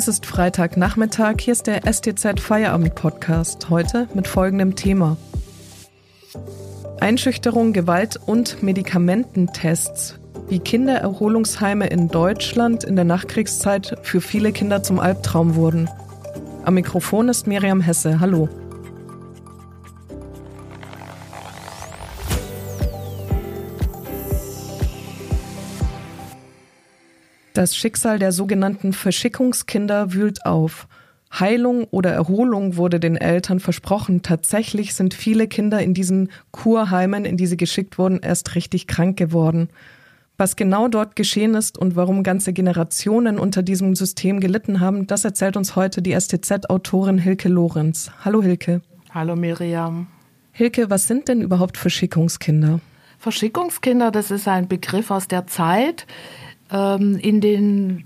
Es ist Freitagnachmittag, hier ist der STZ Feierabend Podcast, heute mit folgendem Thema. Einschüchterung, Gewalt und Medikamententests, wie Kindererholungsheime in Deutschland in der Nachkriegszeit für viele Kinder zum Albtraum wurden. Am Mikrofon ist Miriam Hesse. Hallo. Das Schicksal der sogenannten Verschickungskinder wühlt auf. Heilung oder Erholung wurde den Eltern versprochen. Tatsächlich sind viele Kinder in diesen Kurheimen, in die sie geschickt wurden, erst richtig krank geworden. Was genau dort geschehen ist und warum ganze Generationen unter diesem System gelitten haben, das erzählt uns heute die STZ-Autorin Hilke Lorenz. Hallo Hilke. Hallo Miriam. Hilke, was sind denn überhaupt Verschickungskinder? Verschickungskinder, das ist ein Begriff aus der Zeit, in den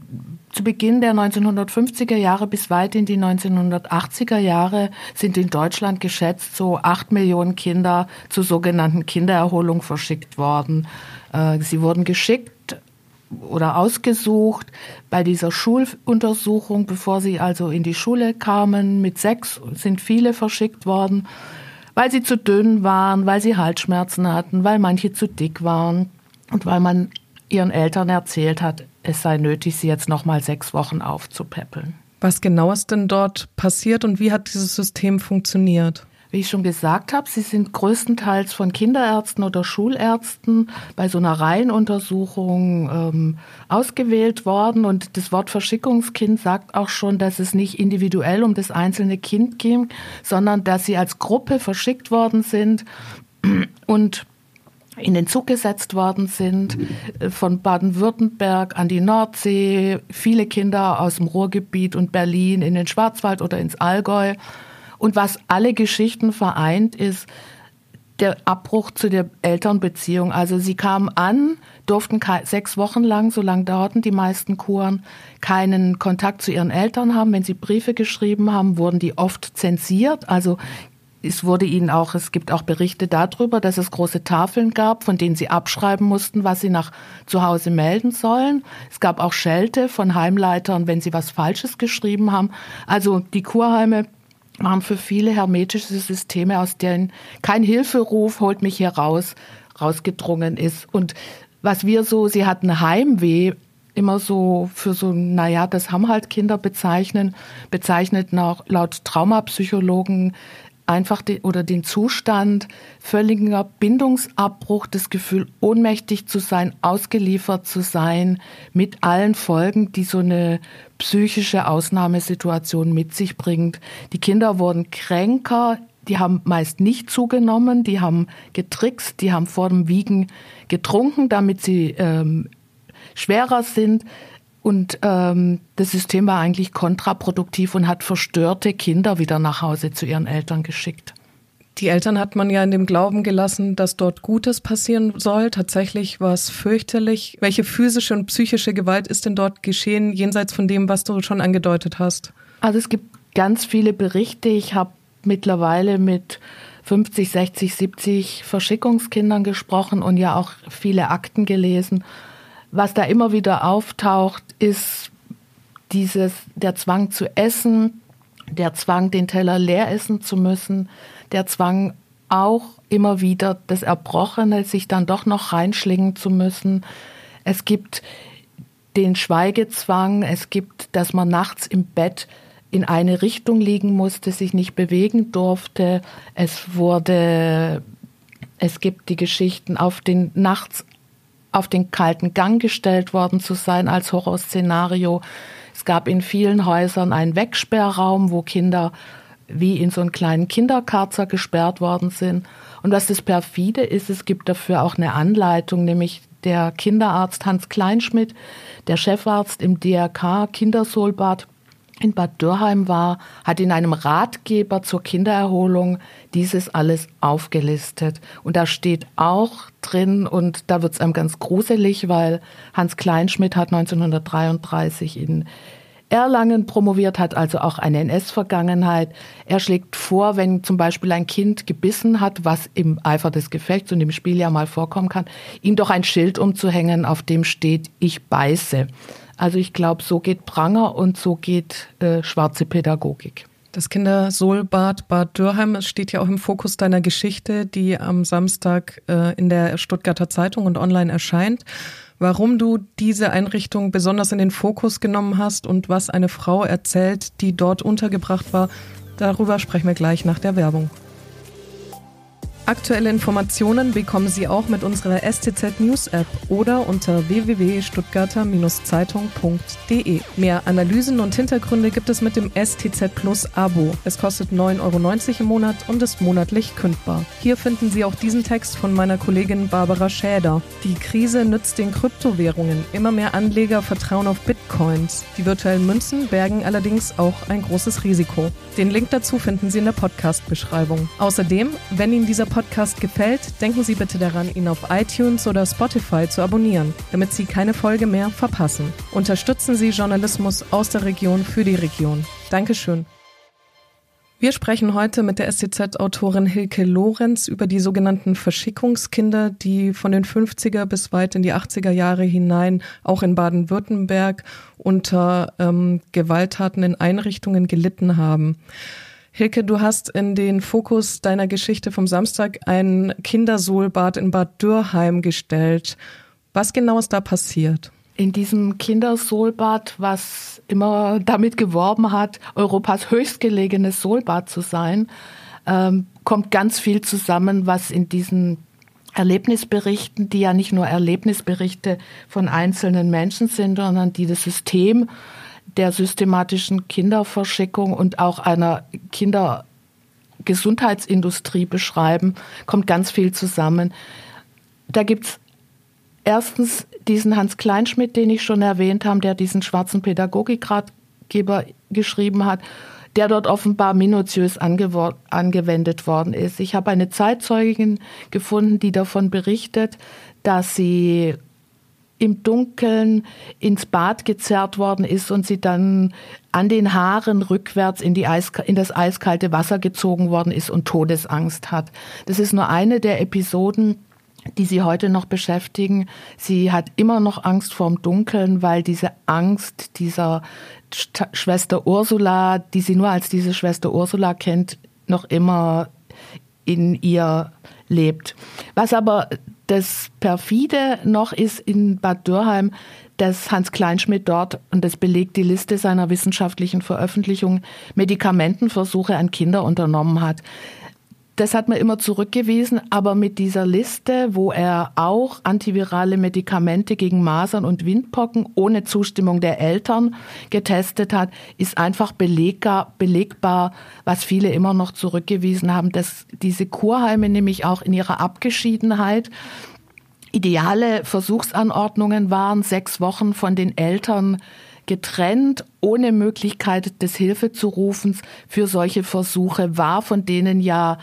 zu Beginn der 1950er Jahre bis weit in die 1980er Jahre sind in Deutschland geschätzt so acht Millionen Kinder zur sogenannten Kindererholung verschickt worden. Äh, sie wurden geschickt oder ausgesucht bei dieser Schuluntersuchung, bevor sie also in die Schule kamen. Mit sechs sind viele verschickt worden, weil sie zu dünn waren, weil sie Halsschmerzen hatten, weil manche zu dick waren und weil man ihren Eltern erzählt hat, es sei nötig, sie jetzt noch mal sechs Wochen aufzupäppeln. Was genau ist denn dort passiert und wie hat dieses System funktioniert? Wie ich schon gesagt habe, sie sind größtenteils von Kinderärzten oder Schulärzten bei so einer Reihenuntersuchung ähm, ausgewählt worden. Und das Wort Verschickungskind sagt auch schon, dass es nicht individuell um das einzelne Kind ging, sondern dass sie als Gruppe verschickt worden sind und in den Zug gesetzt worden sind, äh, von Baden-Württemberg an die Nordsee, viele Kinder aus dem Ruhrgebiet und Berlin in den Schwarzwald oder ins Allgäu. Und was alle Geschichten vereint, ist der Abbruch zu der Elternbeziehung. Also sie kamen an, durften sechs Wochen lang, so lange dauerten die meisten Kuren, keinen Kontakt zu ihren Eltern haben. Wenn sie Briefe geschrieben haben, wurden die oft zensiert. Also es wurde ihnen auch, es gibt auch Berichte darüber, dass es große Tafeln gab, von denen sie abschreiben mussten, was sie nach zu Hause melden sollen. Es gab auch Schelte von Heimleitern, wenn sie was Falsches geschrieben haben. Also die Kurheime waren für viele hermetische Systeme, aus denen kein Hilferuf holt mich hier raus, rausgedrungen ist. Und was wir so, sie hatten Heimweh, immer so für so, naja, das haben halt Kinder bezeichnen, bezeichnet nach, laut Traumapsychologen einfach den, oder den Zustand völliger Bindungsabbruch, das Gefühl, ohnmächtig zu sein, ausgeliefert zu sein, mit allen Folgen, die so eine psychische Ausnahmesituation mit sich bringt. Die Kinder wurden kränker, die haben meist nicht zugenommen, die haben getrickst, die haben vor dem Wiegen getrunken, damit sie ähm, schwerer sind. Und ähm, das System war eigentlich kontraproduktiv und hat verstörte Kinder wieder nach Hause zu ihren Eltern geschickt. Die Eltern hat man ja in dem Glauben gelassen, dass dort Gutes passieren soll. Tatsächlich war es fürchterlich. Welche physische und psychische Gewalt ist denn dort geschehen, jenseits von dem, was du schon angedeutet hast? Also es gibt ganz viele Berichte. Ich habe mittlerweile mit 50, 60, 70 Verschickungskindern gesprochen und ja auch viele Akten gelesen. Was da immer wieder auftaucht, ist dieses, der Zwang zu essen, der Zwang, den Teller leer essen zu müssen, der Zwang auch immer wieder das Erbrochene, sich dann doch noch reinschlingen zu müssen. Es gibt den Schweigezwang, es gibt, dass man nachts im Bett in eine Richtung liegen musste, sich nicht bewegen durfte. Es wurde, es gibt die Geschichten auf den nachts auf den kalten Gang gestellt worden zu sein als Horrorszenario. Es gab in vielen Häusern einen Wegsperrraum, wo Kinder wie in so einen kleinen Kinderkarzer gesperrt worden sind. Und was das perfide ist, es gibt dafür auch eine Anleitung, nämlich der Kinderarzt Hans Kleinschmidt, der Chefarzt im DRK Kindersolbad in Bad Dürheim war, hat in einem Ratgeber zur Kindererholung dieses alles aufgelistet. Und da steht auch drin, und da wird es einem ganz gruselig, weil Hans Kleinschmidt hat 1933 in Erlangen promoviert, hat also auch eine NS-Vergangenheit. Er schlägt vor, wenn zum Beispiel ein Kind gebissen hat, was im Eifer des Gefechts und im Spiel ja mal vorkommen kann, ihm doch ein Schild umzuhängen, auf dem steht, ich beiße. Also ich glaube, so geht Pranger und so geht äh, schwarze Pädagogik. Das Kindersohlbad Bad Dürheim steht ja auch im Fokus deiner Geschichte, die am Samstag äh, in der Stuttgarter Zeitung und online erscheint. Warum du diese Einrichtung besonders in den Fokus genommen hast und was eine Frau erzählt, die dort untergebracht war, darüber sprechen wir gleich nach der Werbung. Aktuelle Informationen bekommen Sie auch mit unserer STZ News App oder unter www.stuttgarter-zeitung.de. Mehr Analysen und Hintergründe gibt es mit dem STZ Plus Abo. Es kostet 9,90 Euro im Monat und ist monatlich kündbar. Hier finden Sie auch diesen Text von meiner Kollegin Barbara Schäder. Die Krise nützt den Kryptowährungen. Immer mehr Anleger vertrauen auf Bitcoins. Die virtuellen Münzen bergen allerdings auch ein großes Risiko. Den Link dazu finden Sie in der Podcast-Beschreibung. Außerdem, wenn Ihnen dieser Podcast gefällt, denken Sie bitte daran, ihn auf iTunes oder Spotify zu abonnieren, damit Sie keine Folge mehr verpassen. Unterstützen Sie Journalismus aus der Region für die Region. Dankeschön. Wir sprechen heute mit der STZ-Autorin Hilke Lorenz über die sogenannten Verschickungskinder, die von den 50er bis weit in die 80er Jahre hinein auch in Baden-Württemberg unter ähm, Gewalttaten in Einrichtungen gelitten haben. Hilke, du hast in den Fokus deiner Geschichte vom Samstag ein Kindersohlbad in Bad Dürheim gestellt. Was genau ist da passiert? In diesem Kindersohlbad, was immer damit geworben hat, Europas höchstgelegenes Sohlbad zu sein, ähm, kommt ganz viel zusammen, was in diesen Erlebnisberichten, die ja nicht nur Erlebnisberichte von einzelnen Menschen sind, sondern die das System der systematischen Kinderverschickung und auch einer Kindergesundheitsindustrie beschreiben, kommt ganz viel zusammen. Da gibt's erstens diesen Hans Kleinschmidt, den ich schon erwähnt habe, der diesen schwarzen Pädagogikratgeber geschrieben hat, der dort offenbar minutiös angewendet worden ist. Ich habe eine Zeitzeugin gefunden, die davon berichtet, dass sie im Dunkeln ins Bad gezerrt worden ist und sie dann an den Haaren rückwärts in, die Eis, in das eiskalte Wasser gezogen worden ist und Todesangst hat. Das ist nur eine der Episoden, die sie heute noch beschäftigen. Sie hat immer noch Angst vorm Dunkeln, weil diese Angst dieser Schwester Ursula, die sie nur als diese Schwester Ursula kennt, noch immer in ihr lebt. Was aber das perfide noch ist in Bad Dürheim, dass Hans Kleinschmidt dort, und das belegt die Liste seiner wissenschaftlichen Veröffentlichungen, Medikamentenversuche an Kinder unternommen hat. Das hat man immer zurückgewiesen, aber mit dieser Liste, wo er auch antivirale Medikamente gegen Masern und Windpocken ohne Zustimmung der Eltern getestet hat, ist einfach belegbar, belegbar, was viele immer noch zurückgewiesen haben, dass diese Kurheime nämlich auch in ihrer Abgeschiedenheit ideale Versuchsanordnungen waren, sechs Wochen von den Eltern getrennt, ohne Möglichkeit des Hilfezurufens für solche Versuche war, von denen ja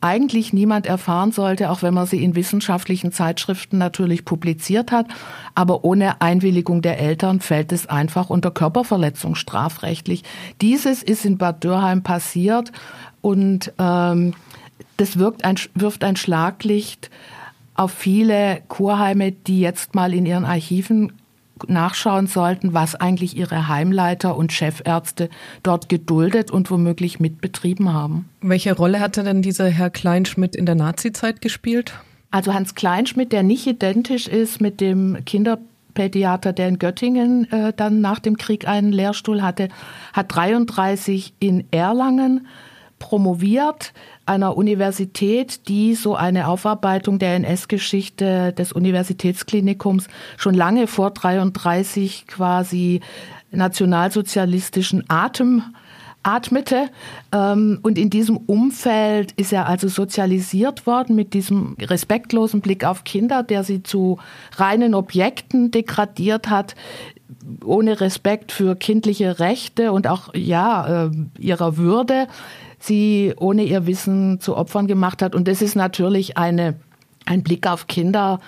eigentlich niemand erfahren sollte, auch wenn man sie in wissenschaftlichen Zeitschriften natürlich publiziert hat. Aber ohne Einwilligung der Eltern fällt es einfach unter Körperverletzung strafrechtlich. Dieses ist in Bad Dürheim passiert und ähm, das wirkt ein, wirft ein Schlaglicht auf viele Kurheime, die jetzt mal in ihren Archiven nachschauen sollten, was eigentlich ihre Heimleiter und Chefärzte dort geduldet und womöglich mitbetrieben haben. Welche Rolle hatte denn dieser Herr Kleinschmidt in der Nazizeit gespielt? Also Hans Kleinschmidt, der nicht identisch ist mit dem Kinderpädiater, der in Göttingen äh, dann nach dem Krieg einen Lehrstuhl hatte, hat 33 in Erlangen promoviert, einer Universität, die so eine Aufarbeitung der NS-Geschichte des Universitätsklinikums schon lange vor 33 quasi nationalsozialistischen Atem atmete. Ähm, und in diesem Umfeld ist er also sozialisiert worden mit diesem respektlosen Blick auf Kinder, der sie zu reinen Objekten degradiert hat, ohne Respekt für kindliche Rechte und auch ja äh, ihrer Würde sie ohne ihr Wissen zu Opfern gemacht hat. Und das ist natürlich eine, ein Blick auf Kinder,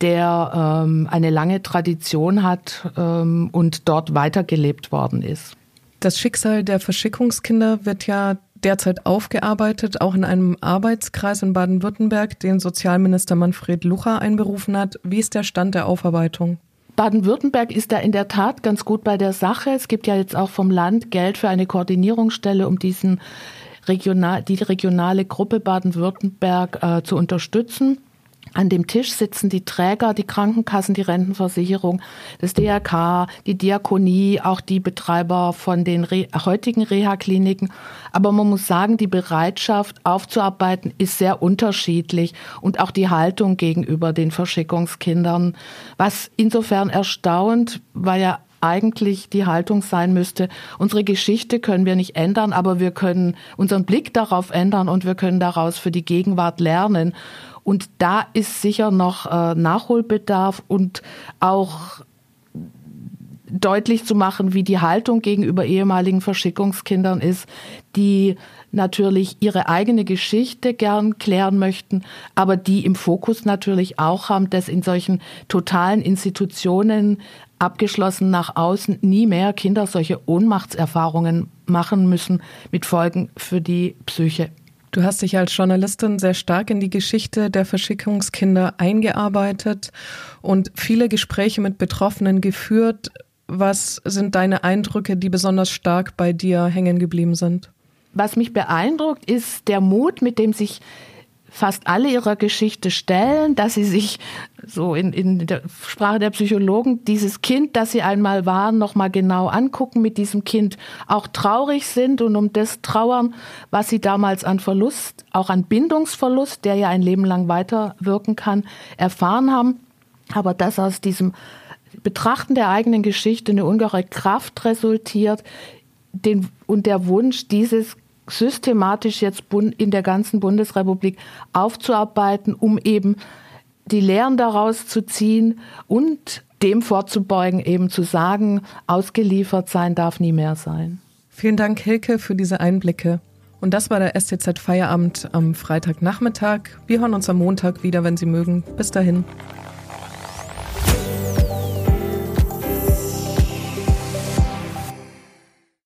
der ähm, eine lange Tradition hat ähm, und dort weitergelebt worden ist. Das Schicksal der Verschickungskinder wird ja derzeit aufgearbeitet, auch in einem Arbeitskreis in Baden-Württemberg, den Sozialminister Manfred Lucha einberufen hat. Wie ist der Stand der Aufarbeitung? Baden-Württemberg ist da in der Tat ganz gut bei der Sache. Es gibt ja jetzt auch vom Land Geld für eine Koordinierungsstelle, um diesen regional, die regionale Gruppe Baden-Württemberg äh, zu unterstützen. An dem Tisch sitzen die Träger, die Krankenkassen, die Rentenversicherung, das DRK, die Diakonie, auch die Betreiber von den Re heutigen Reha-Kliniken. Aber man muss sagen, die Bereitschaft aufzuarbeiten ist sehr unterschiedlich und auch die Haltung gegenüber den Verschickungskindern, was insofern erstaunt, weil ja eigentlich die Haltung sein müsste, unsere Geschichte können wir nicht ändern, aber wir können unseren Blick darauf ändern und wir können daraus für die Gegenwart lernen. Und da ist sicher noch äh, Nachholbedarf und auch deutlich zu machen, wie die Haltung gegenüber ehemaligen Verschickungskindern ist, die natürlich ihre eigene Geschichte gern klären möchten, aber die im Fokus natürlich auch haben, dass in solchen totalen Institutionen abgeschlossen nach außen nie mehr Kinder solche Ohnmachtserfahrungen machen müssen mit Folgen für die Psyche. Du hast dich als Journalistin sehr stark in die Geschichte der Verschickungskinder eingearbeitet und viele Gespräche mit Betroffenen geführt. Was sind deine Eindrücke, die besonders stark bei dir hängen geblieben sind? Was mich beeindruckt, ist der Mut, mit dem sich fast alle ihrer Geschichte stellen, dass sie sich so in, in der Sprache der Psychologen dieses Kind, das sie einmal waren, nochmal genau angucken, mit diesem Kind auch traurig sind und um das trauern, was sie damals an Verlust, auch an Bindungsverlust, der ja ein Leben lang weiterwirken kann, erfahren haben. Aber dass aus diesem Betrachten der eigenen Geschichte eine ungeheure Kraft resultiert den, und der Wunsch, dieses systematisch jetzt in der ganzen Bundesrepublik aufzuarbeiten, um eben die Lehren daraus zu ziehen und dem vorzubeugen, eben zu sagen, ausgeliefert sein darf nie mehr sein. Vielen Dank, Hilke, für diese Einblicke. Und das war der STZ Feierabend am Freitagnachmittag. Wir hören uns am Montag wieder, wenn Sie mögen. Bis dahin.